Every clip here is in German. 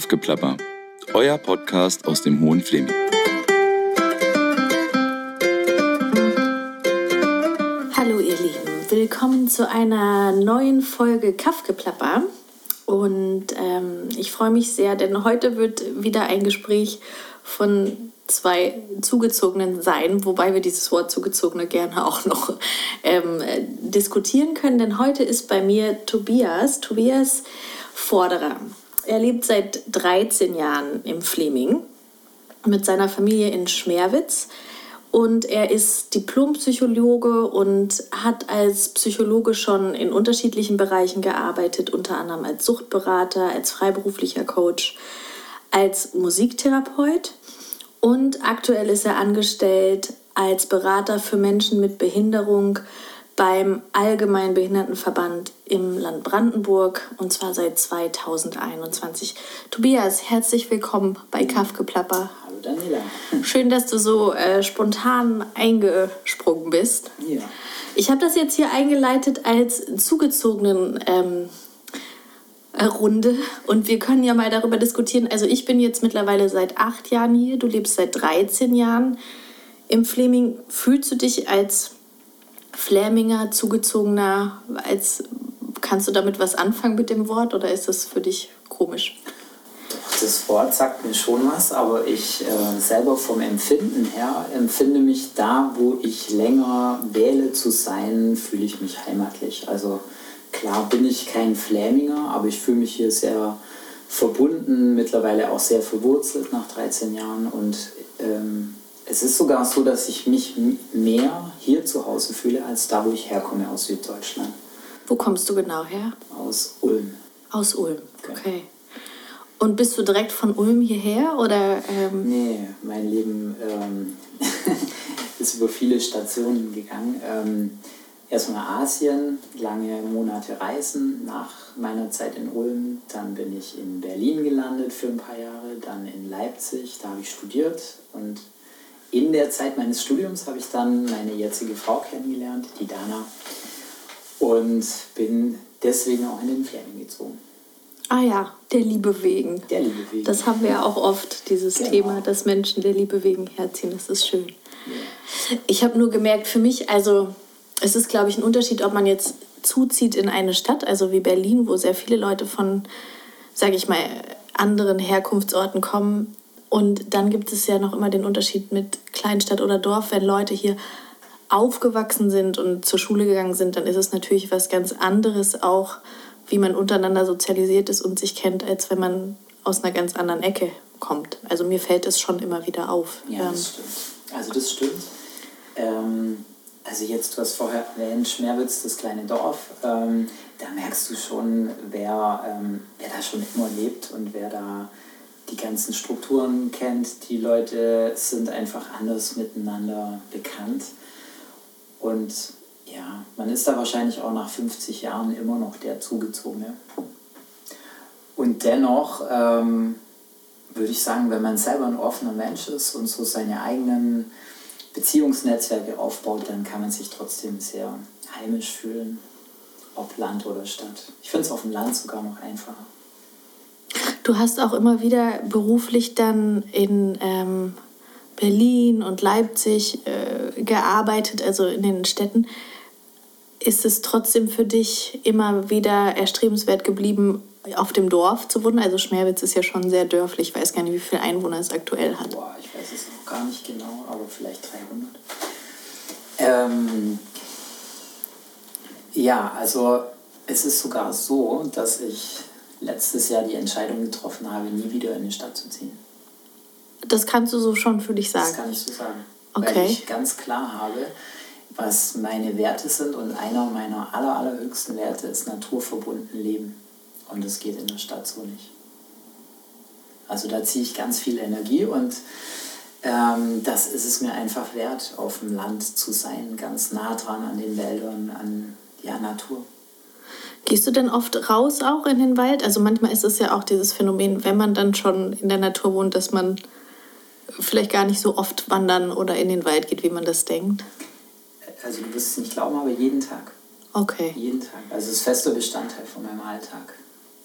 Kaffgeplapper, euer Podcast aus dem Hohen Fleming. Hallo ihr Lieben, willkommen zu einer neuen Folge Kaffgeplapper. Und ähm, ich freue mich sehr, denn heute wird wieder ein Gespräch von zwei Zugezogenen sein, wobei wir dieses Wort Zugezogene gerne auch noch ähm, diskutieren können. Denn heute ist bei mir Tobias, Tobias Vorderer. Er lebt seit 13 Jahren im Fleming mit seiner Familie in Schmerwitz. Und er ist Diplompsychologe und hat als Psychologe schon in unterschiedlichen Bereichen gearbeitet, unter anderem als Suchtberater, als freiberuflicher Coach, als Musiktherapeut. Und aktuell ist er angestellt als Berater für Menschen mit Behinderung beim Allgemeinen Behindertenverband im Land Brandenburg und zwar seit 2021. Tobias, herzlich willkommen bei Kaffgeplapper. Hallo Daniela. Schön, dass du so äh, spontan eingesprungen bist. Ja. Ich habe das jetzt hier eingeleitet als zugezogenen ähm, äh, Runde und wir können ja mal darüber diskutieren. Also ich bin jetzt mittlerweile seit acht Jahren hier, du lebst seit 13 Jahren im Fleming. Fühlst du dich als Fläminger, zugezogener, als kannst du damit was anfangen mit dem Wort oder ist das für dich komisch? Das Wort sagt mir schon was, aber ich äh, selber vom Empfinden her empfinde mich da, wo ich länger wähle zu sein, fühle ich mich heimatlich. Also klar bin ich kein Fläminger, aber ich fühle mich hier sehr verbunden, mittlerweile auch sehr verwurzelt nach 13 Jahren und ähm, es ist sogar so, dass ich mich mehr hier zu Hause fühle, als da, wo ich herkomme, aus Süddeutschland. Wo kommst du genau her? Aus Ulm. Aus Ulm, okay. okay. Und bist du direkt von Ulm hierher oder? Ähm nee, mein Leben ähm, ist über viele Stationen gegangen. Ähm, erstmal Asien, lange Monate Reisen nach meiner Zeit in Ulm. Dann bin ich in Berlin gelandet für ein paar Jahre, dann in Leipzig, da habe ich studiert und in der Zeit meines Studiums habe ich dann meine jetzige Frau kennengelernt, die Dana, und bin deswegen auch in den Ferien gezogen. Ah ja, der Liebe wegen. Der Liebe wegen. Das haben wir ja auch oft, dieses genau. Thema, dass Menschen der Liebe wegen herziehen. Das ist schön. Ja. Ich habe nur gemerkt, für mich, also es ist, glaube ich, ein Unterschied, ob man jetzt zuzieht in eine Stadt, also wie Berlin, wo sehr viele Leute von, sage ich mal, anderen Herkunftsorten kommen, und dann gibt es ja noch immer den Unterschied mit Kleinstadt oder Dorf. Wenn Leute hier aufgewachsen sind und zur Schule gegangen sind, dann ist es natürlich was ganz anderes auch, wie man untereinander sozialisiert ist und sich kennt, als wenn man aus einer ganz anderen Ecke kommt. Also mir fällt es schon immer wieder auf. Ja, das stimmt. Also das stimmt. Ähm, also jetzt, du hast vorher erwähnt, Schmerwitz, das kleine Dorf. Ähm, da merkst du schon, wer, ähm, wer da schon immer lebt und wer da die ganzen Strukturen kennt. Die Leute sind einfach anders miteinander bekannt. Und ja, man ist da wahrscheinlich auch nach 50 Jahren immer noch der Zugezogene. Und dennoch ähm, würde ich sagen, wenn man selber ein offener Mensch ist und so seine eigenen Beziehungsnetzwerke aufbaut, dann kann man sich trotzdem sehr heimisch fühlen, ob Land oder Stadt. Ich finde es auf dem Land sogar noch einfacher. Du hast auch immer wieder beruflich dann in ähm, Berlin und Leipzig äh, gearbeitet, also in den Städten. Ist es trotzdem für dich immer wieder erstrebenswert geblieben, auf dem Dorf zu wohnen? Also Schmerwitz ist ja schon sehr dörflich. Ich weiß gar nicht, wie viele Einwohner es aktuell hat. Boah, ich weiß es noch gar nicht genau, aber vielleicht 300. Ähm, ja, also es ist sogar so, dass ich letztes Jahr die Entscheidung getroffen habe, nie wieder in die Stadt zu ziehen. Das kannst du so schon für dich sagen? Das kann ich so sagen. Okay. Weil ich ganz klar habe, was meine Werte sind und einer meiner aller, allerhöchsten Werte ist naturverbunden Leben. Und das geht in der Stadt so nicht. Also da ziehe ich ganz viel Energie und ähm, das ist es mir einfach wert, auf dem Land zu sein, ganz nah dran an den Wäldern, an ja, Natur. Gehst du denn oft raus auch in den Wald? Also manchmal ist es ja auch dieses Phänomen, wenn man dann schon in der Natur wohnt, dass man vielleicht gar nicht so oft wandern oder in den Wald geht, wie man das denkt. Also du wirst es nicht glauben, aber jeden Tag. Okay. Jeden Tag. Also es ist fester Bestandteil von meinem Alltag.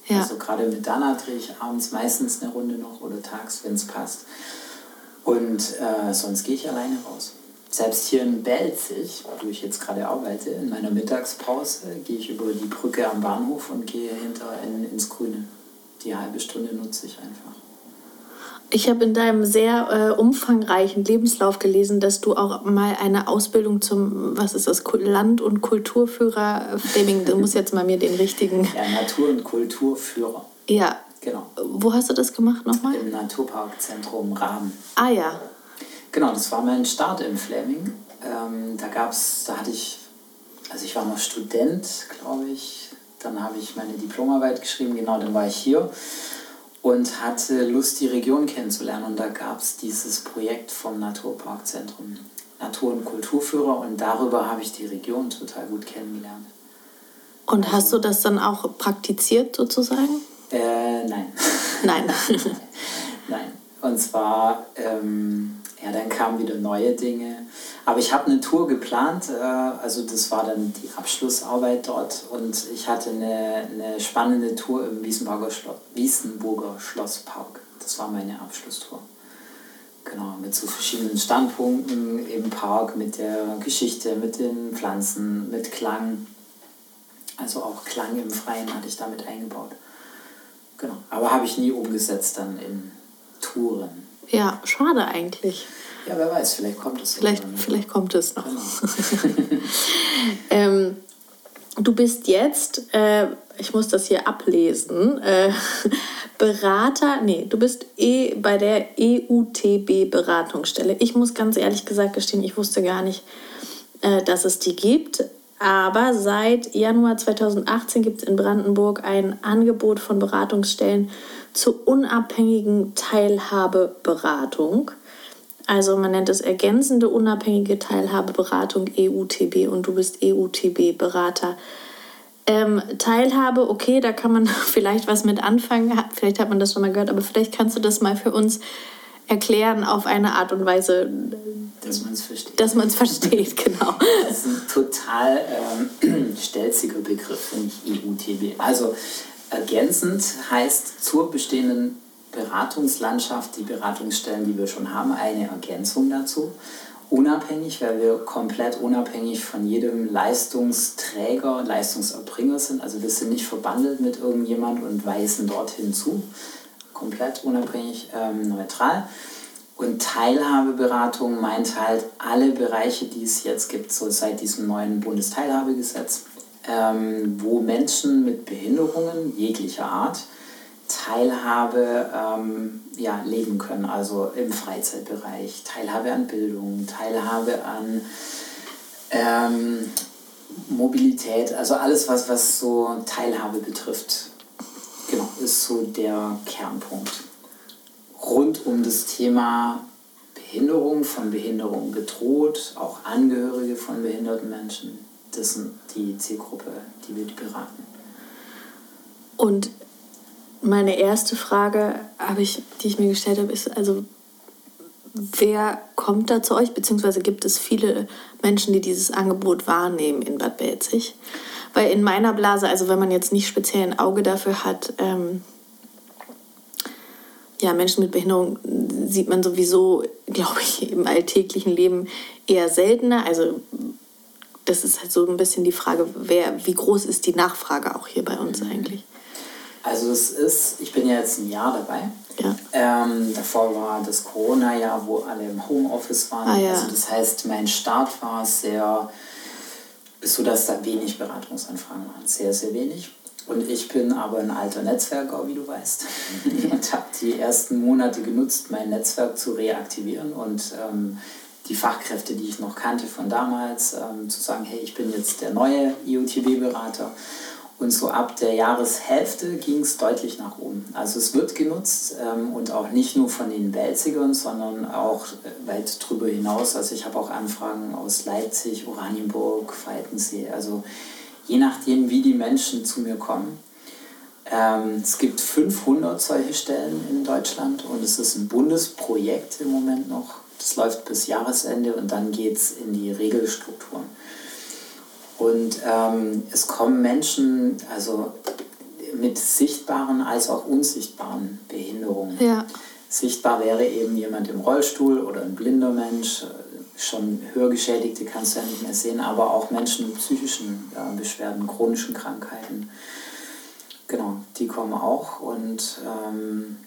Ja. Also gerade mit Dana drehe ich abends meistens eine Runde noch oder tags, wenn es passt. Und äh, sonst gehe ich alleine raus. Selbst hier in Belzig, wo ich jetzt gerade arbeite, in meiner Mittagspause gehe ich über die Brücke am Bahnhof und gehe hinter in, ins Grüne. Die halbe Stunde nutze ich einfach. Ich habe in deinem sehr äh, umfangreichen Lebenslauf gelesen, dass du auch mal eine Ausbildung zum, was ist das, Land- und Kulturführer, Fleming, du musst jetzt mal mir den richtigen. Ja, Natur- und Kulturführer. Ja. Genau. Wo hast du das gemacht nochmal? Im Naturparkzentrum Rahmen. Ah ja. Genau, das war mein Start in Fleming. Ähm, da gab's, da hatte ich, also ich war noch Student, glaube ich. Dann habe ich meine Diplomarbeit geschrieben, genau, dann war ich hier und hatte Lust, die Region kennenzulernen. Und da gab es dieses Projekt vom Naturparkzentrum Natur- und Kulturführer und darüber habe ich die Region total gut kennengelernt. Und hast du das dann auch praktiziert sozusagen? Äh, nein. Nein. nein. Und zwar, ähm, ja, dann kamen wieder neue Dinge. Aber ich habe eine Tour geplant, äh, also das war dann die Abschlussarbeit dort und ich hatte eine, eine spannende Tour im Wiesenburger, Schloss, Wiesenburger Schlosspark. Das war meine Abschlusstour. Genau, mit so verschiedenen Standpunkten im Park, mit der Geschichte, mit den Pflanzen, mit Klang. Also auch Klang im Freien hatte ich damit eingebaut. Genau, aber habe ich nie umgesetzt dann in Touren. Ja, schade eigentlich. Ja, wer weiß, vielleicht kommt es. Vielleicht, vielleicht kommt es noch. Genau. ähm, du bist jetzt, äh, ich muss das hier ablesen, äh, Berater, nee, du bist eh bei der EUTB Beratungsstelle. Ich muss ganz ehrlich gesagt gestehen, ich wusste gar nicht, äh, dass es die gibt. Aber seit Januar 2018 gibt es in Brandenburg ein Angebot von Beratungsstellen zur unabhängigen Teilhabeberatung. Also man nennt es ergänzende unabhängige Teilhabeberatung EUTB und du bist EUTB-Berater. Ähm, Teilhabe, okay, da kann man vielleicht was mit anfangen, vielleicht hat man das schon mal gehört, aber vielleicht kannst du das mal für uns erklären auf eine Art und Weise, dass man es versteht. Dass man es versteht, genau. Das ist ein total ähm, stelziger Begriff, finde ich, EUTB. Also ergänzend heißt zur bestehenden Beratungslandschaft, die Beratungsstellen, die wir schon haben, eine Ergänzung dazu. Unabhängig, weil wir komplett unabhängig von jedem Leistungsträger, Leistungserbringer sind. Also wir sind nicht verbandelt mit irgendjemand und weisen dorthin zu. Komplett unabhängig, ähm, neutral. Und Teilhabeberatung meint halt alle Bereiche, die es jetzt gibt, so seit diesem neuen Bundesteilhabegesetz, ähm, wo Menschen mit Behinderungen jeglicher Art Teilhabe ähm, ja, leben können, also im Freizeitbereich, Teilhabe an Bildung, Teilhabe an ähm, Mobilität, also alles, was, was so Teilhabe betrifft, genau, ist so der Kernpunkt. Rund um das Thema Behinderung, von Behinderung bedroht, auch Angehörige von behinderten Menschen, das sind die Zielgruppe, die wir beraten. Und meine erste Frage, ich, die ich mir gestellt habe, ist also, wer kommt da zu euch? Beziehungsweise gibt es viele Menschen, die dieses Angebot wahrnehmen in Bad Belzig? Weil in meiner Blase, also wenn man jetzt nicht speziell ein Auge dafür hat, ähm, ja, Menschen mit Behinderung sieht man sowieso, glaube ich, im alltäglichen Leben eher seltener. Also das ist halt so ein bisschen die Frage, wer, wie groß ist die Nachfrage auch hier bei uns mhm. eigentlich? Also es ist, ich bin ja jetzt ein Jahr dabei. Ja. Ähm, davor war das Corona-Jahr, wo alle im Homeoffice waren. Ah, ja. Also das heißt, mein Start war sehr, so dass da wenig Beratungsanfragen waren. Sehr, sehr wenig. Und ich bin aber ein alter Netzwerker, wie du weißt. und habe die ersten Monate genutzt, mein Netzwerk zu reaktivieren und ähm, die Fachkräfte, die ich noch kannte von damals, ähm, zu sagen, hey, ich bin jetzt der neue IoTB-Berater und so ab der Jahreshälfte ging es deutlich nach oben. Also es wird genutzt ähm, und auch nicht nur von den Belzigern, sondern auch äh, weit darüber hinaus. Also ich habe auch Anfragen aus Leipzig, Oranienburg, Falkensee. Also je nachdem, wie die Menschen zu mir kommen. Ähm, es gibt 500 solche Stellen in Deutschland und es ist ein Bundesprojekt im Moment noch. Das läuft bis Jahresende und dann geht es in die Regelstrukturen. Und ähm, es kommen Menschen, also mit sichtbaren als auch unsichtbaren Behinderungen. Ja. Sichtbar wäre eben jemand im Rollstuhl oder ein blinder Mensch, schon Hörgeschädigte kannst du ja nicht mehr sehen, aber auch Menschen mit psychischen äh, Beschwerden, chronischen Krankheiten. Genau, die kommen auch und ähm,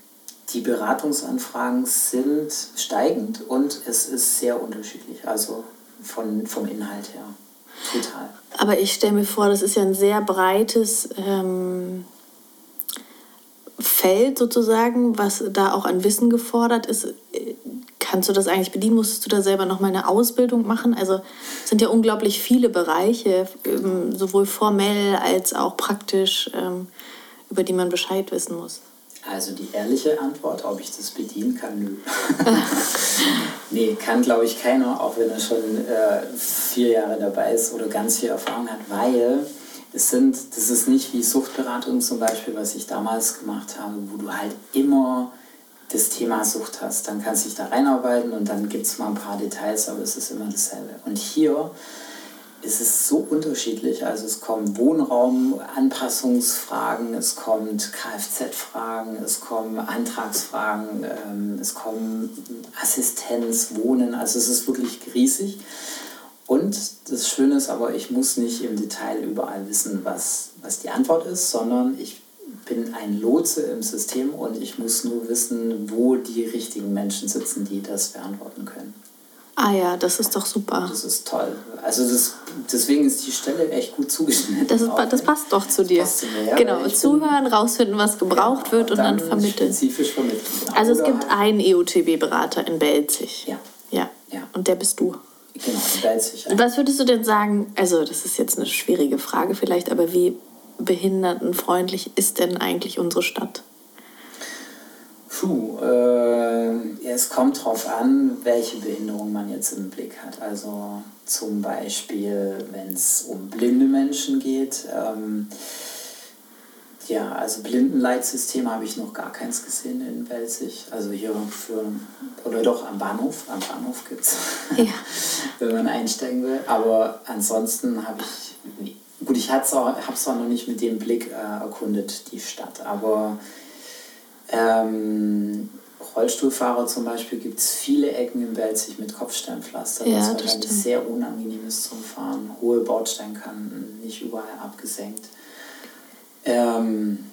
die Beratungsanfragen sind steigend und es ist sehr unterschiedlich, also von, vom Inhalt her. Total. Aber ich stelle mir vor, das ist ja ein sehr breites ähm, Feld sozusagen, was da auch an Wissen gefordert ist. Kannst du das eigentlich bedienen? Musstest du da selber noch mal eine Ausbildung machen? Also es sind ja unglaublich viele Bereiche, ähm, sowohl formell als auch praktisch, ähm, über die man Bescheid wissen muss. Also die ehrliche Antwort, ob ich das bedienen kann, nö. nee, kann glaube ich keiner, auch wenn er schon äh, vier Jahre dabei ist oder ganz viel Erfahrung hat, weil es sind, das ist nicht wie Suchtberatung zum Beispiel, was ich damals gemacht habe, wo du halt immer das Thema Sucht hast. Dann kannst du dich da reinarbeiten und dann gibt es mal ein paar Details, aber es ist immer dasselbe. Und hier ist es so unterschiedlich. Also es kommen Wohnraumanpassungsfragen, es kommt Kfz-Fragen, es kommen Antragsfragen, ähm, es kommen Assistenz, Wohnen. Also es ist wirklich riesig. Und das Schöne ist aber, ich muss nicht im Detail überall wissen, was, was die Antwort ist, sondern ich bin ein Lotse im System und ich muss nur wissen, wo die richtigen Menschen sitzen, die das beantworten können. Ah ja, das ist doch super. Das ist toll. Also das, deswegen ist die Stelle echt gut zugeschnitten. Das, ist, das passt doch zu dir. Zu mir, ja, genau, zuhören, rausfinden, was gebraucht genau, wird und dann, dann vermitteln. Spezifisch vermitteln. Also es gibt einen EUTB-Berater in Belzig. Ja. ja. Ja. Und der bist du. Genau, in Belzig. Ja. Was würdest du denn sagen, also das ist jetzt eine schwierige Frage vielleicht, aber wie behindertenfreundlich ist denn eigentlich unsere Stadt? Puh, äh, es kommt darauf an, welche Behinderung man jetzt im Blick hat. Also zum Beispiel, wenn es um blinde Menschen geht. Ähm, ja, also Blindenleitsystem habe ich noch gar keins gesehen in Belzig. Also hier für, oder doch am Bahnhof, am Bahnhof gibt es, ja. wenn man einsteigen will. Aber ansonsten habe ich, gut, ich habe es auch, auch noch nicht mit dem Blick äh, erkundet, die Stadt. Aber ähm, Rollstuhlfahrer zum Beispiel gibt es viele Ecken in Belzig mit Kopfsteinpflaster, ja, was wahrscheinlich sehr unangenehm ist zum Fahren. Hohe Bordsteinkanten, nicht überall abgesenkt. Ähm,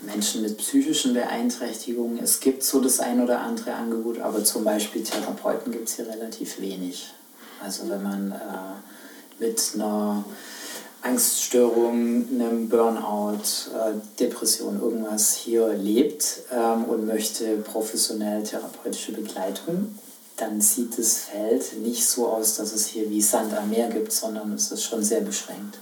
Menschen mit psychischen Beeinträchtigungen. Es gibt so das ein oder andere Angebot, aber zum Beispiel Therapeuten gibt es hier relativ wenig. Also wenn man äh, mit einer Angststörung, einem Burnout, äh, Depression, irgendwas hier lebt ähm, und möchte professionell therapeutische Begleitung, dann sieht das Feld nicht so aus, dass es hier wie Sand am Meer gibt, sondern es ist schon sehr beschränkt.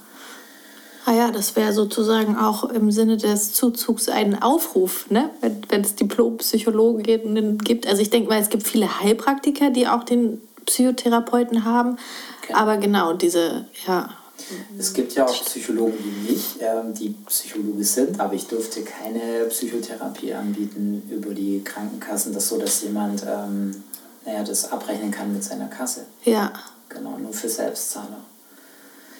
Ah ja, das wäre sozusagen auch im Sinne des Zuzugs ein Aufruf, ne? wenn es Diplompsychologen gibt. Also ich denke mal, es gibt viele Heilpraktiker, die auch den Psychotherapeuten haben. Okay. Aber genau, diese, ja, es gibt ja auch Psychologen wie mich, ähm, die Psychologe sind, aber ich durfte keine Psychotherapie anbieten über die Krankenkassen. Das so, dass jemand ähm, naja, das abrechnen kann mit seiner Kasse. Ja. Genau, nur für Selbstzahler.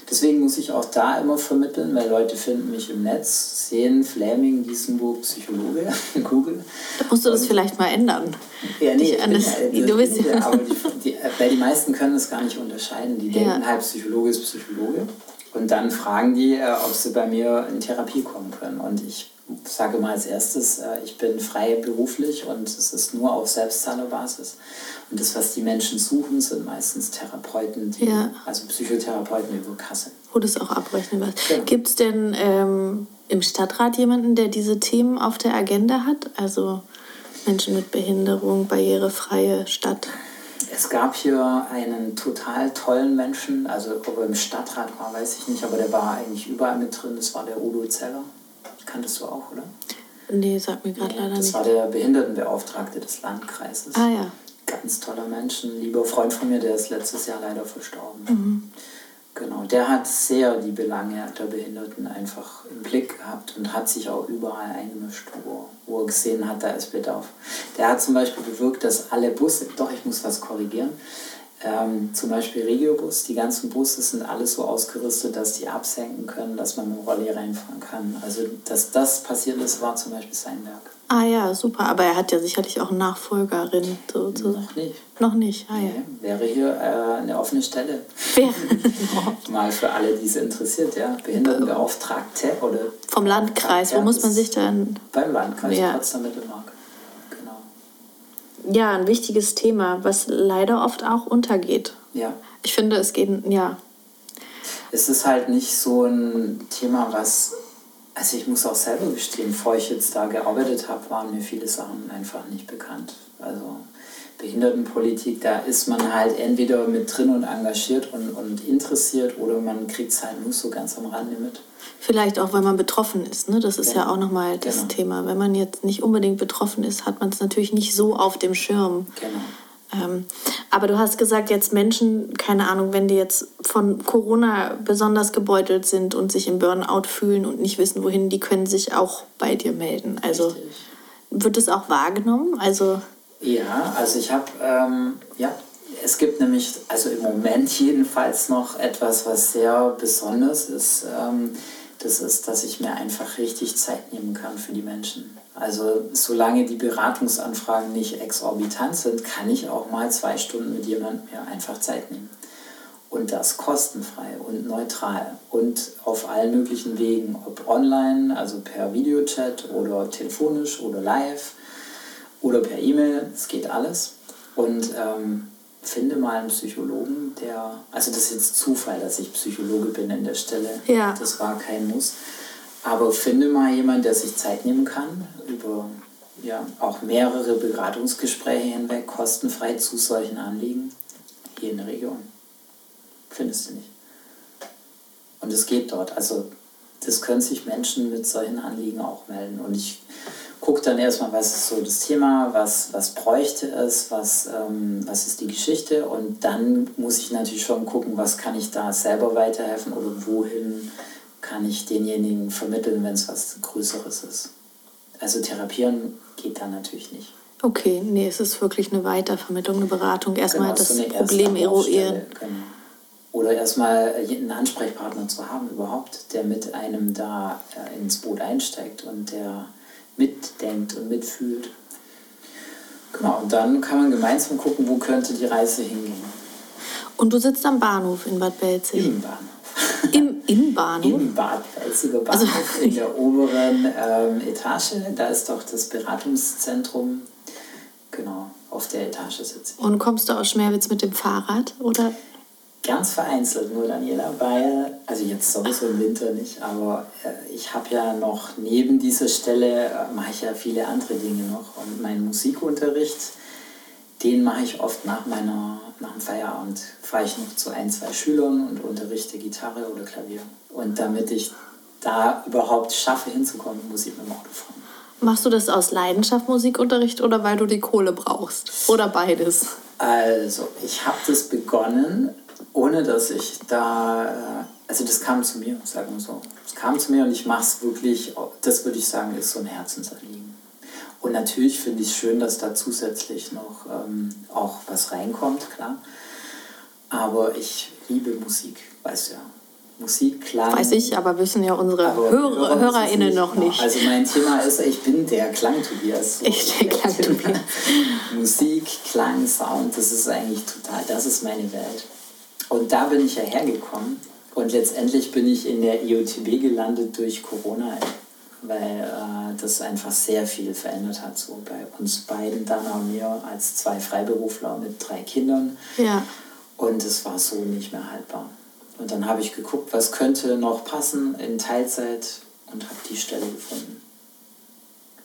Deswegen muss ich auch da immer vermitteln, weil Leute finden mich im Netz, sehen Fleming, Gießenburg, Psychologe, Google. Da musst du das und, vielleicht mal ändern. Ja, nee, bin, das, du bist ja. Aber die, die, weil die meisten können das gar nicht unterscheiden. Die denken ja. halt, Psychologe ist Psychologe. Und dann fragen die, äh, ob sie bei mir in Therapie kommen können. Und ich sage mal als erstes, äh, ich bin frei beruflich und es ist nur auf Selbstzahlerbasis. Und das, was die Menschen suchen, sind meistens Therapeuten, die, ja. also Psychotherapeuten über Kasse. Wo das auch abrechnen wird. Genau. Gibt es denn ähm, im Stadtrat jemanden, der diese Themen auf der Agenda hat? Also Menschen mit Behinderung, barrierefreie Stadt? Es gab hier einen total tollen Menschen, also ob er im Stadtrat war, weiß ich nicht, aber der war eigentlich überall mit drin. Das war der Udo Zeller. Kanntest du auch, oder? Nee, sagt mir gerade leider das nicht. Das war der Behindertenbeauftragte des Landkreises. Ah ja. Ganz toller Mensch, ein lieber Freund von mir, der ist letztes Jahr leider verstorben. Mhm. Genau, der hat sehr die Belange der Behinderten einfach im Blick gehabt und hat sich auch überall eingemischt, wo, wo er gesehen hat, da ist Bedarf. Der hat zum Beispiel bewirkt, dass alle Busse, doch ich muss was korrigieren, Ähm, zum Beispiel Regiobus, die ganzen Busse sind alles so ausgerüstet, dass die absenken können, dass man mit dem Rolli reinfahren kann. Also, dass das passiert ist, war zum Beispiel sein Werk. Ah ja, super. Aber er hat ja sicherlich auch Nachfolgerin sozusagen. Noch nicht. Noch nicht, ah ja. Nee, wäre hier äh, eine offene Stelle. Wäre Mal für alle, die es interessiert, ja. Behindertenbeauftragte oder vom Landkreis. Wo muss man sich dann... beim Landkreis Ja. Potsdam-Mittelmark. Ja, ein wichtiges Thema, was leider oft auch untergeht. Ja. Ich finde, es geht, ja, Es ist halt nicht so ein Thema, was. Also ich muss auch selber gestehen, bevor ich jetzt da gearbeitet habe, waren mir viele Sachen einfach nicht bekannt. Also Behindertenpolitik, da ist man halt entweder mit drin und engagiert und, und interessiert oder man kriegt es halt nur so ganz am Rande mit. Vielleicht auch, weil man betroffen ist. Ne? Das ist ja, Genau. auch nochmal das Genau. Thema. Wenn man jetzt nicht unbedingt betroffen ist, hat man es natürlich nicht so auf dem Schirm. Genau. Ähm, aber du hast gesagt, jetzt Menschen, keine Ahnung, wenn die jetzt von Corona besonders gebeutelt sind und sich im Burnout fühlen und nicht wissen, wohin, die können sich auch bei dir melden. Also Richtig. wird es auch wahrgenommen? Also Ja, also ich habe, ähm, ja, es gibt nämlich, also im Moment jedenfalls noch etwas, was sehr besonders ist. Ähm, das ist, dass ich mir einfach richtig Zeit nehmen kann für die Menschen. Also solange die Beratungsanfragen nicht exorbitant sind, kann ich auch mal zwei Stunden mit jemandem mir einfach Zeit nehmen. Und das kostenfrei und neutral und auf allen möglichen Wegen, ob online, also per Videochat oder telefonisch oder live oder per E-Mail, es geht alles. Und ähm, finde mal einen Psychologen, der, also das ist jetzt Zufall, dass ich Psychologe bin an der Stelle. Ja. Das war kein Muss. Aber finde mal jemanden, der sich Zeit nehmen kann, über ja, auch mehrere Beratungsgespräche hinweg, kostenfrei zu solchen Anliegen, hier in der Region. Findest du nicht. Und es geht dort. Also das können sich Menschen mit solchen Anliegen auch melden. Und ich gucke dann erstmal, was ist so das Thema, was, was bräuchte es, was, ähm, was ist die Geschichte. Und dann muss ich natürlich schon gucken, was kann ich da selber weiterhelfen oder wohin kann ich denjenigen vermitteln, wenn es was Größeres ist. Also therapieren geht da natürlich nicht. okay, nee, es ist wirklich eine Weitervermittlung, eine Beratung. Erstmal Genau, das so Problem eruieren. Genau. Oder erstmal einen Ansprechpartner zu haben überhaupt, der mit einem da äh, ins Boot einsteigt und der mitdenkt und mitfühlt. Genau, und dann kann man gemeinsam gucken, wo könnte die Reise hingehen. Und du sitzt am Bahnhof in Bad Belzig. Im Bahnhof. Im, im Bahnhof? Im Bad Belziger Also- Bahnhof in der oberen ähm, Etage. Da ist doch das Beratungszentrum. Genau, auf der Etage sitze ich. Und kommst du aus Schmerwitz mit dem Fahrrad? Oder? Ganz vereinzelt nur, Daniela, weil, also jetzt sowieso im Winter nicht, aber äh, ich habe ja noch neben dieser Stelle, äh, mache ich ja viele andere Dinge noch. Und meinen Musikunterricht, den mache ich oft nach, meiner, nach dem Feierabend. Fahre ich noch zu ein, zwei Schülern und unterrichte Gitarre oder Klavier. Und damit ich da überhaupt schaffe hinzukommen, muss ich mit dem Auto fahren. Machst du das aus Leidenschaft Musikunterricht oder weil du die Kohle brauchst? Oder beides? Also, ich habe das begonnen, ohne dass ich da, äh, also das kam zu mir, sagen wir so. Es kam zu mir und ich mache es wirklich, das würde ich sagen, ist so ein Herzensanliegen. Und natürlich finde ich es schön, dass da zusätzlich noch ähm, auch was reinkommt, klar. Aber ich liebe Musik, weißt du ja. Musik, Klang. Weiß ich, aber wissen ja unsere Hörer, HörerInnen noch genau. nicht. Also mein Thema ist, ich bin der Klang-Tobias. So. Ich der Klang-Tobias. Musik, Klang, Sound, das ist eigentlich total, das ist meine Welt. Und da bin ich ja hergekommen und letztendlich bin ich in der IOTB gelandet durch Corona, weil äh, das einfach sehr viel verändert hat, so bei uns beiden, Dana und mir, als zwei Freiberufler mit drei Kindern. Ja. Und es war so nicht mehr haltbar. Und dann habe ich geguckt, was könnte noch passen in Teilzeit und habe die Stelle gefunden.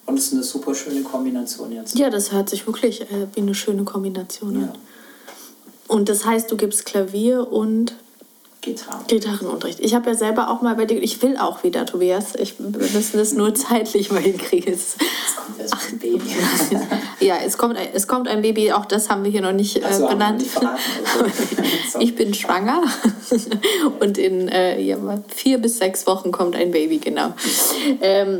Und es ist eine super schöne Kombination jetzt. ja, das hört sich wirklich äh, wie eine schöne Kombination Ja. an. Und das heißt, du gibst Klavier und Gitarre. Gitarrenunterricht. Ich habe ja selber auch mal bei dir, ich will auch wieder, Tobias. Ich, wir müssen das nur zeitlich mal hinkriegen. Es- kommt erst ein Baby. Ja, es kommt, ein, es kommt ein Baby, auch das haben wir hier noch nicht äh, Ach so, haben wir benannt. nicht verraten, okay. So. ich bin schwanger und in äh, ja, vier bis sechs Wochen kommt ein Baby, genau. Ähm,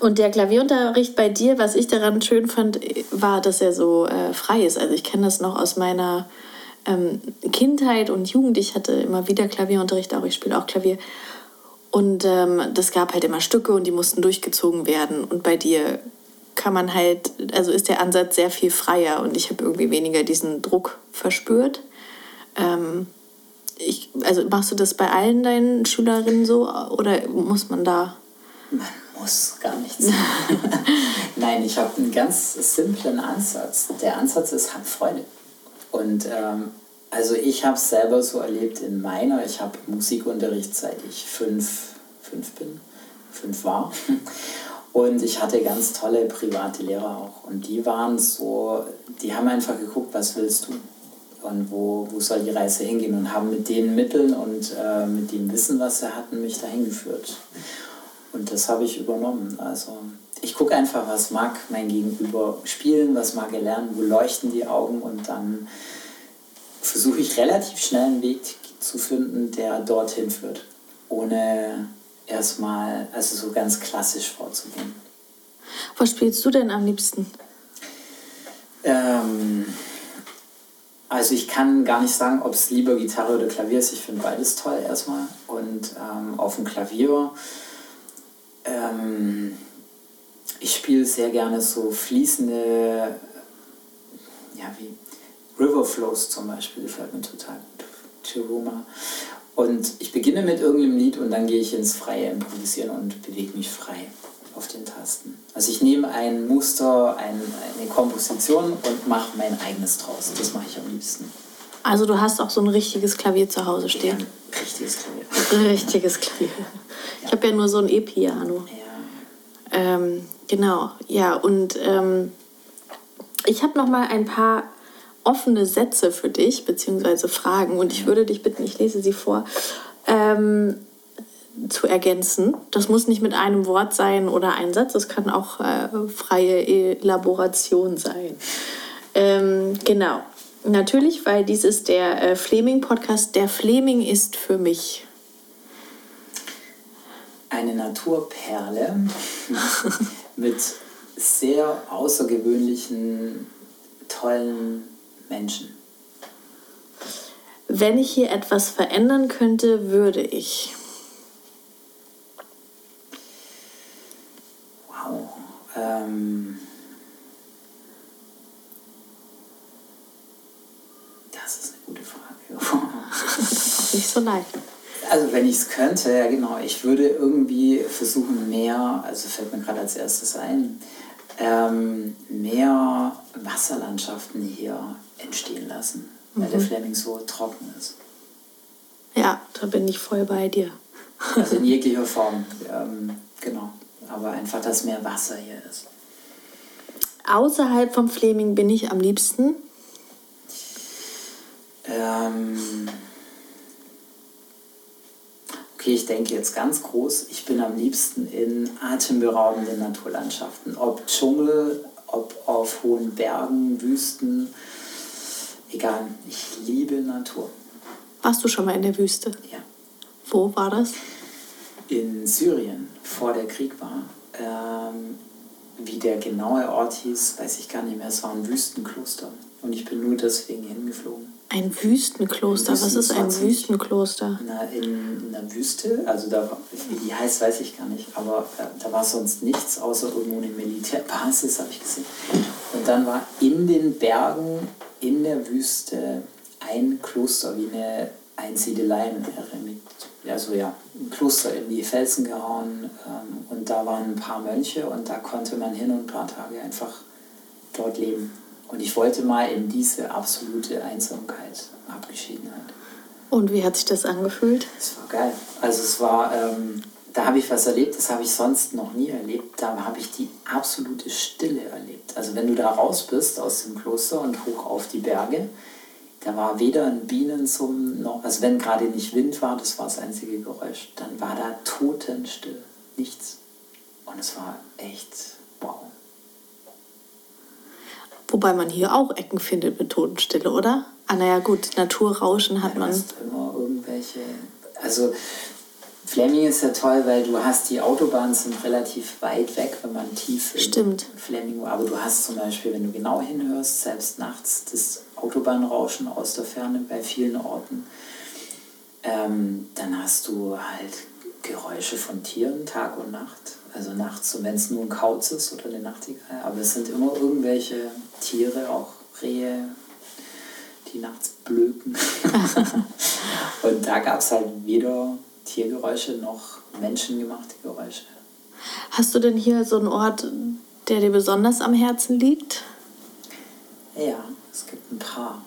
und der Klavierunterricht bei dir, was ich daran schön fand, war, dass er so äh, frei ist. Also ich kenne das noch aus meiner ähm, Kindheit und Jugend. Ich hatte immer wieder Klavierunterricht, auch ich spiele auch Klavier. Und ähm, das gab halt immer Stücke und die mussten durchgezogen werden. Und bei dir kann man halt, also ist der Ansatz sehr viel freier und ich habe irgendwie weniger diesen Druck verspürt. Ähm, ich, also machst du das bei allen deinen Schülerinnen so oder muss man da? Muss gar nichts. Nein, ich habe einen ganz simplen Ansatz. Der Ansatz ist, hab Freude. Und ähm, also ich habe es selber so erlebt in meiner, ich habe Musikunterricht seit ich fünf, fünf bin, fünf war. Und ich hatte ganz tolle private Lehrer auch. Und die waren so, die haben einfach geguckt, was willst du? Und wo, wo soll die Reise hingehen? Und haben mit den Mitteln und äh, mit dem Wissen, was sie hatten, mich dahin geführt. Und das habe ich übernommen. Also ich gucke einfach, was mag mein Gegenüber spielen, was mag er lernen, wo leuchten die Augen und dann versuche ich relativ schnell einen Weg zu finden, der dorthin führt, ohne erstmal, also so ganz klassisch vorzugehen. Was spielst du denn am liebsten? Ähm, also ich kann gar nicht sagen, ob es lieber Gitarre oder Klavier ist. Ich finde beides toll erstmal. Und ähm, auf dem Klavier, ähm, ich spiele sehr gerne so fließende, ja wie River Flows zum Beispiel, gefällt mir total gut. Und ich beginne mit irgendeinem Lied und dann gehe ich ins freie Improvisieren und bewege mich frei auf den Tasten. Also ich nehme ein Muster, ein, eine Komposition und mache mein eigenes draus. Das mache ich am liebsten. Also du hast auch so ein richtiges Klavier zu Hause stehen? Ja, richtiges Klavier. Richtiges Klavier. Ich habe ja nur so ein E-Piano. Ja. Ähm, genau, ja. Und ähm, ich habe noch mal ein paar offene Sätze für dich, beziehungsweise Fragen. Und ich würde dich bitten, ich lese sie vor, ähm, zu ergänzen. Das muss nicht mit einem Wort sein oder ein Satz, das kann auch äh, freie Elaboration sein. Ähm, genau. Natürlich, weil dies ist der äh, Fleming-Podcast. Der Fleming ist für mich. Eine Naturperle mit sehr außergewöhnlichen, tollen Menschen. Wenn ich hier etwas verändern könnte, würde ich. Wow. Ähm das ist eine gute Frage. Nicht so leicht. Also wenn ich es könnte, ja genau, ich würde irgendwie versuchen mehr, also fällt mir gerade als erstes ein, ähm, mehr Wasserlandschaften hier entstehen lassen, weil der Fleming so trocken ist. Ja, da bin ich voll bei dir. Also in jeglicher Form, ähm, genau. Aber einfach, dass mehr Wasser hier ist. Außerhalb vom Fleming bin ich am liebsten. Ähm, okay, ich denke jetzt ganz groß. Ich bin am liebsten in atemberaubenden Naturlandschaften. Ob Dschungel, ob auf hohen Bergen, Wüsten. Egal, ich liebe Natur. Warst du schon mal in der Wüste? Ja. Wo war das? In Syrien, vor der Krieg war. Ähm, wie der genaue Ort hieß, weiß ich gar nicht mehr. Es war ein Wüstenkloster. Und ich bin nur deswegen hingeflogen. Ein Wüstenkloster. Was ist ein Wüsten- Wüstenkloster? Na, in, in der Wüste, also da, wie die heißt, weiß ich gar nicht, aber äh, da war sonst nichts, außer irgendwo eine Militärbasis, habe ich gesehen. Und dann war in den Bergen, in der Wüste, ein Kloster, wie eine Einsiedelei, ein Eremit, also ja, ein Kloster in die Felsen gehauen ähm, und da waren ein paar Mönche und da konnte man hin und ein paar Tage einfach dort leben. Und ich wollte mal in diese absolute Einsamkeit, Abgeschiedenheit. Und wie hat sich das angefühlt? Es war geil. Also es war, ähm, da habe ich was erlebt, das habe ich sonst noch nie erlebt. Da habe ich die absolute Stille erlebt. Also wenn du da raus bist aus dem Kloster und hoch auf die Berge, da war weder ein Bienensummen noch, also wenn gerade nicht Wind war, das war das einzige Geräusch, dann war da totenstill. Nichts. Und es war echt Wobei man hier auch Ecken findet mit Totenstille, oder? Ah, naja, gut, Naturrauschen hat Du man. hast immer irgendwelche, also Fleming ist ja toll, weil du hast die Autobahnen sind relativ weit weg, wenn man tief in Stimmt. Fleming war. Aber du hast zum Beispiel, wenn du genau hinhörst, selbst nachts das Autobahnrauschen aus der Ferne bei vielen Orten. Ähm, dann hast du halt Geräusche von Tieren Tag und Nacht. Also nachts, wenn es nur ein Kauz ist oder eine Nachtigall. Aber es sind immer irgendwelche Tiere, auch Rehe, die nachts blöken. und da gab es halt weder Tiergeräusche noch menschengemachte Geräusche. Hast du denn hier so einen Ort, der dir besonders am Herzen liegt? Ja, es gibt ein paar.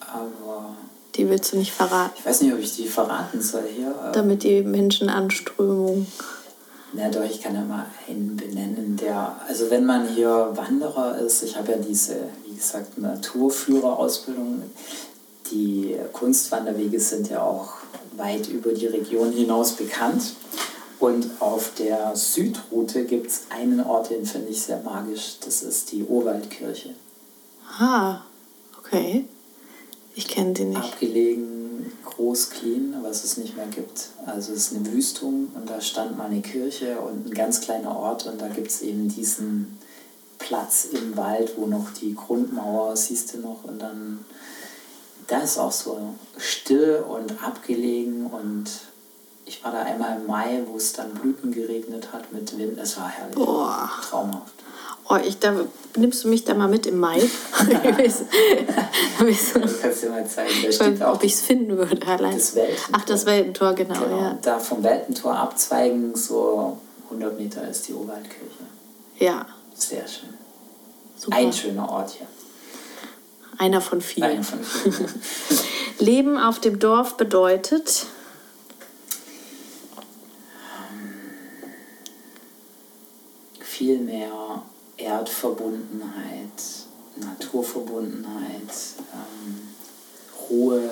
Aber Die willst du nicht verraten, ich weiß nicht, ob ich die verraten soll hier. damit die Menschenanströmung. Na doch, ich kann ja mal einen benennen, der, also wenn man hier Wanderer ist, ich habe ja diese, wie gesagt, Naturführerausbildung, die Kunstwanderwege sind ja auch weit über die Region hinaus bekannt. Und auf der Südroute gibt es einen Ort, den finde ich sehr magisch, das ist die Urwaldkirche. Ah, okay. Ich kenne sie nicht. abgelegen, groß, clean, was es nicht mehr gibt. Also es ist eine Wüstung und da stand mal eine Kirche und ein ganz kleiner Ort und da gibt es eben diesen Platz im Wald, wo noch die Grundmauer siehst du noch und dann da ist auch so still und abgelegen und ich war da einmal im Mai, wo es dann Blüten geregnet hat mit Wind. Es war herrlich. Boah. Traumhaft. Oh, ich, da, nimmst du mich da mal mit im Mai? Ich weiß- ich weiß- Ich kann es dir mal zeigen. Da steht auch ob ich es finden würde allein. das Weltentor. Ach, das Weltentor, genau, Genau, ja. da vom Weltentor abzweigen, so 100 Meter ist die Urwaldkirche. Ja, Sehr schön. super. Ein schöner Ort hier. Einer von vielen. Einer von vielen. Leben auf dem Dorf bedeutet, Viel mehr Erdverbundenheit, Naturverbundenheit, ähm, Ruhe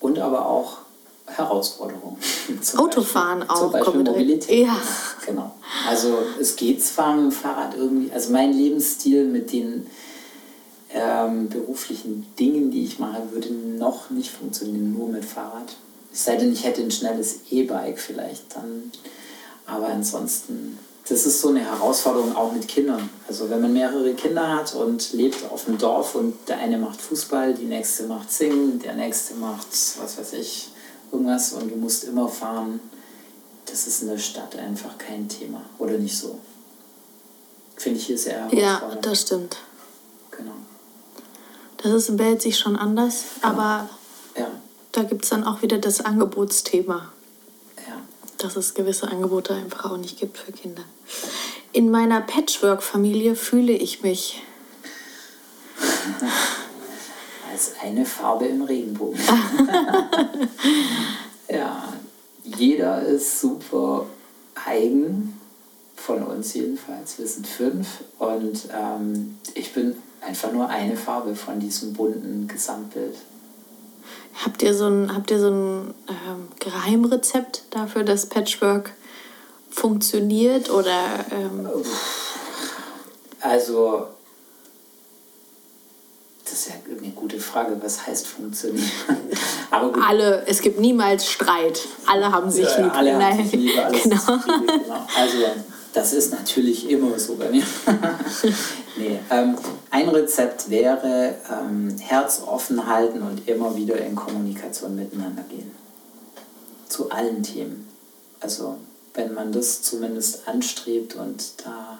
und aber auch Herausforderungen. Autofahren Beispiel, auch Zum Beispiel. Mobilität. Ja. Genau. Also es geht zwar mit dem Fahrrad irgendwie, also mein Lebensstil mit den ähm, beruflichen Dingen, die ich mache, würde noch nicht funktionieren, nur mit Fahrrad. Es sei denn, ich hätte ein schnelles E-Bike vielleicht dann. Aber ansonsten, das ist so eine Herausforderung auch mit Kindern. Also wenn man mehrere Kinder hat und lebt auf dem Dorf und der eine macht Fußball, die nächste macht Singen, der nächste macht, was weiß ich, irgendwas und du musst immer fahren, das ist in der Stadt einfach kein Thema. Oder nicht so. Finde ich hier sehr ja, das stimmt. Genau. Das ist in Belzig schon anders, aber Ja, da gibt es dann auch wieder das Angebotsthema. Dass es gewisse Angebote einfach auch nicht gibt für Kinder. In meiner Patchwork-Familie fühle ich mich. Als eine Farbe im Regenbogen. ja, jeder ist super eigen, von uns jedenfalls. Wir sind fünf und ähm, ich bin einfach nur eine Farbe von diesem bunten Gesamtbild. Habt ihr so ein, habt ihr so ein ähm, Geheimrezept dafür, dass Patchwork funktioniert oder ähm, Also, das ist ja eine gute Frage, was heißt funktionieren? Aber gut, alle, es gibt niemals Streit. Alle haben sich Ja, lieb. Alle haben Nein, sich lieb, genau. Friede, genau. Also, das ist natürlich immer so bei mir. ähm, ein Rezept wäre ähm, Herz offen halten und immer wieder in Kommunikation miteinander gehen. Zu allen Themen. Also, wenn man das zumindest anstrebt und da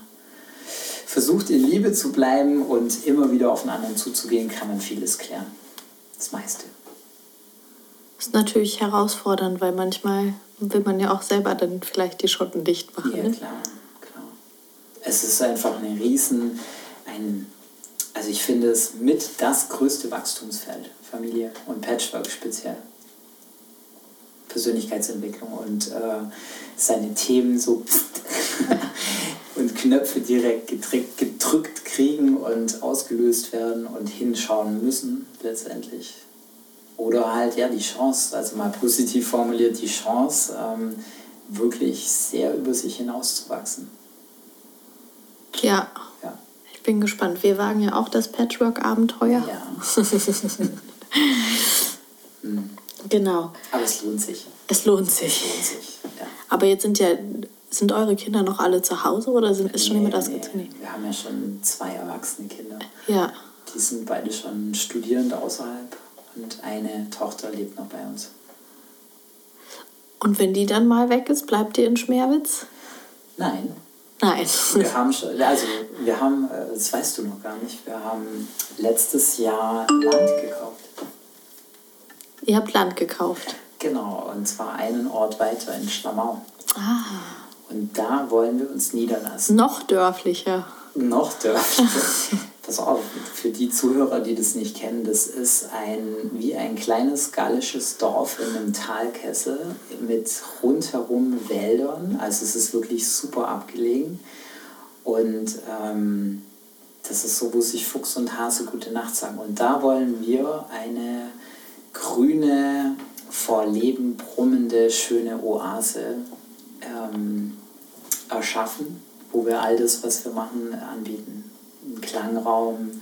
versucht, in Liebe zu bleiben und immer wieder auf den anderen zuzugehen, kann man vieles klären. Das meiste. ist natürlich herausfordernd, weil manchmal will man ja auch selber dann vielleicht die Schotten dicht machen. Ja, ne? klar, klar. Es ist einfach ein Riesen, ein, also ich finde es mit das größte Wachstumsfeld, Familie und Patchwork speziell. Persönlichkeitsentwicklung und äh, seine Themen so und Knöpfe direkt gedrückt, gedrückt kriegen und ausgelöst werden und hinschauen müssen letztendlich. Oder halt ja die Chance, also mal positiv formuliert, die Chance, ähm, wirklich sehr über sich hinauszuwachsen. Ja, bin gespannt. Wir wagen ja auch das Patchwork-Abenteuer. Ja. Genau. Aber es lohnt sich. Es lohnt sich. Es lohnt sich. Ja. Aber jetzt sind ja, sind eure Kinder noch alle zu Hause oder sind, ist schon Nee, jemand nee, ausgezogen? Wir haben ja schon zwei erwachsene Kinder. Ja. Die sind beide schon studierend außerhalb und eine Tochter lebt noch bei uns. Und wenn die dann mal weg ist, bleibt ihr in Schmerwitz? Nein, Nein. wir haben schon, also wir haben, äh, das weißt du noch gar nicht, wir haben letztes Jahr Land gekauft. ihr habt Land gekauft. Genau, und zwar einen Ort weiter in Schlamau. Ah. Und da wollen wir uns niederlassen. Noch dörflicher. Noch dörflicher. Pass auf, für die Zuhörer, die das nicht kennen, das ist ein wie ein kleines gallisches Dorf in einem Talkessel mit rundherum Wäldern. Also es ist wirklich super abgelegen. Und ähm, das ist so, wo sich Fuchs und Hase gute Nacht sagen. Und da wollen wir eine grüne, vor Leben brummende, schöne Oase ähm, erschaffen, wo wir all das, was wir machen, anbieten. Klangraum,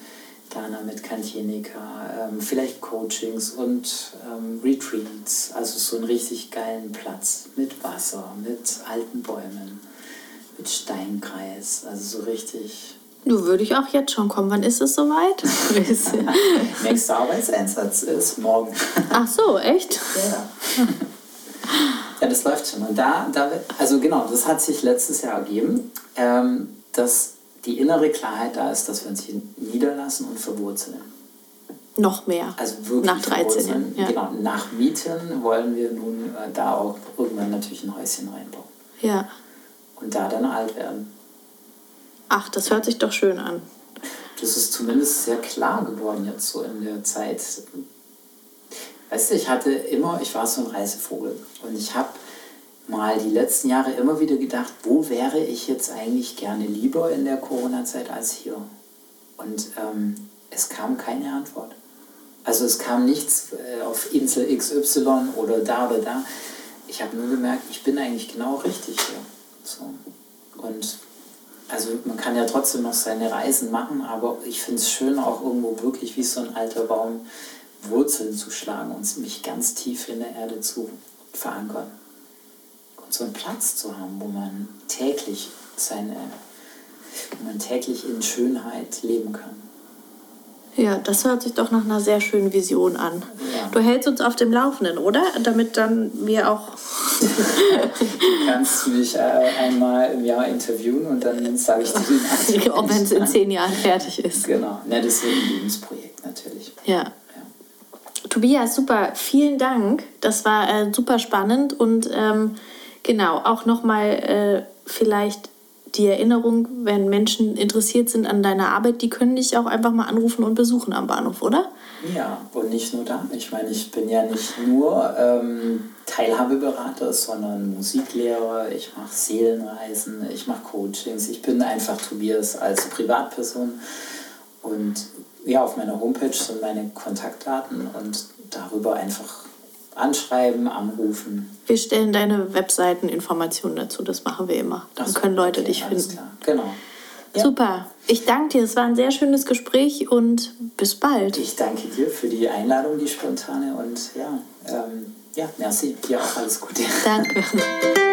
Dana mit Kantienika, ähm, vielleicht Coachings und ähm, Retreats, also so einen richtig geilen Platz mit Wasser, mit alten Bäumen, mit Steinkreis, also so richtig. Du würde ich auch jetzt schon kommen. Wann ist es soweit? Nächster Arbeitseinsatz ist morgen. Ach so, echt? Ja. ja, das läuft schon. Und da, da, also genau, das hat sich letztes Jahr ergeben, ähm, dass die innere Klarheit da ist, dass wir uns hier niederlassen und verwurzeln. Noch mehr. Also wirklich Nach 13 verwurzeln. Jahren. Ja. Genau, nach Mieten wollen wir nun äh, da auch irgendwann natürlich ein Häuschen reinbauen. ja. Und da dann alt werden. Ach, das hört sich doch schön an. Das ist zumindest sehr klar geworden jetzt so in der Zeit. Weißt du, ich hatte immer, ich war so ein Reisevogel und ich habe mal die letzten Jahre immer wieder gedacht, wo wäre ich jetzt eigentlich gerne lieber in der Corona-Zeit als hier? Und ähm, es kam keine Antwort. Also es kam nichts äh, auf Insel XY oder da oder da. Ich habe nur gemerkt, ich bin eigentlich genau richtig hier. So. Und also man kann ja trotzdem noch seine Reisen machen, aber ich finde es schön, auch irgendwo wirklich wie so ein alter Baum Wurzeln zu schlagen und mich ganz tief in der Erde zu verankern. So einen Platz zu haben, wo man täglich seine, wo man täglich in Schönheit leben kann. Ja, das hört sich doch nach einer sehr schönen Vision an. Ja. Du hältst uns auf dem Laufenden, oder? Damit dann wir auch. Du kannst mich äh, einmal im Jahr interviewen und dann sage ich dir den Ob wenn es in zehn Jahren fertig ist. Genau, ne, das wird ein Lebensprojekt natürlich. Ja. Ja. Tobias, super, vielen Dank. Das war äh, super spannend und ähm, genau, auch nochmal äh, vielleicht die Erinnerung, wenn Menschen interessiert sind an deiner Arbeit, die können dich auch einfach mal anrufen und besuchen am Bahnhof, oder? Ja, und nicht nur da. Ich meine, ich bin ja nicht nur ähm, Teilhabeberater, sondern Musiklehrer. Ich mache Seelenreisen, ich mache Coachings. Ich bin einfach Tobias als Privatperson. Und ja, auf meiner Homepage sind meine Kontaktdaten und darüber einfach anschreiben, anrufen. Wir stellen deine Webseiteninformationen dazu, das machen wir immer. Dann Ach so, können Leute okay, dich alles finden. Klar. Genau. Ja. Super. Ich danke dir. Es war ein sehr schönes Gespräch und bis bald. Ich danke dir für die Einladung, die spontane. Und ja, ähm, ja, merci. Dir auch alles Gute. Danke.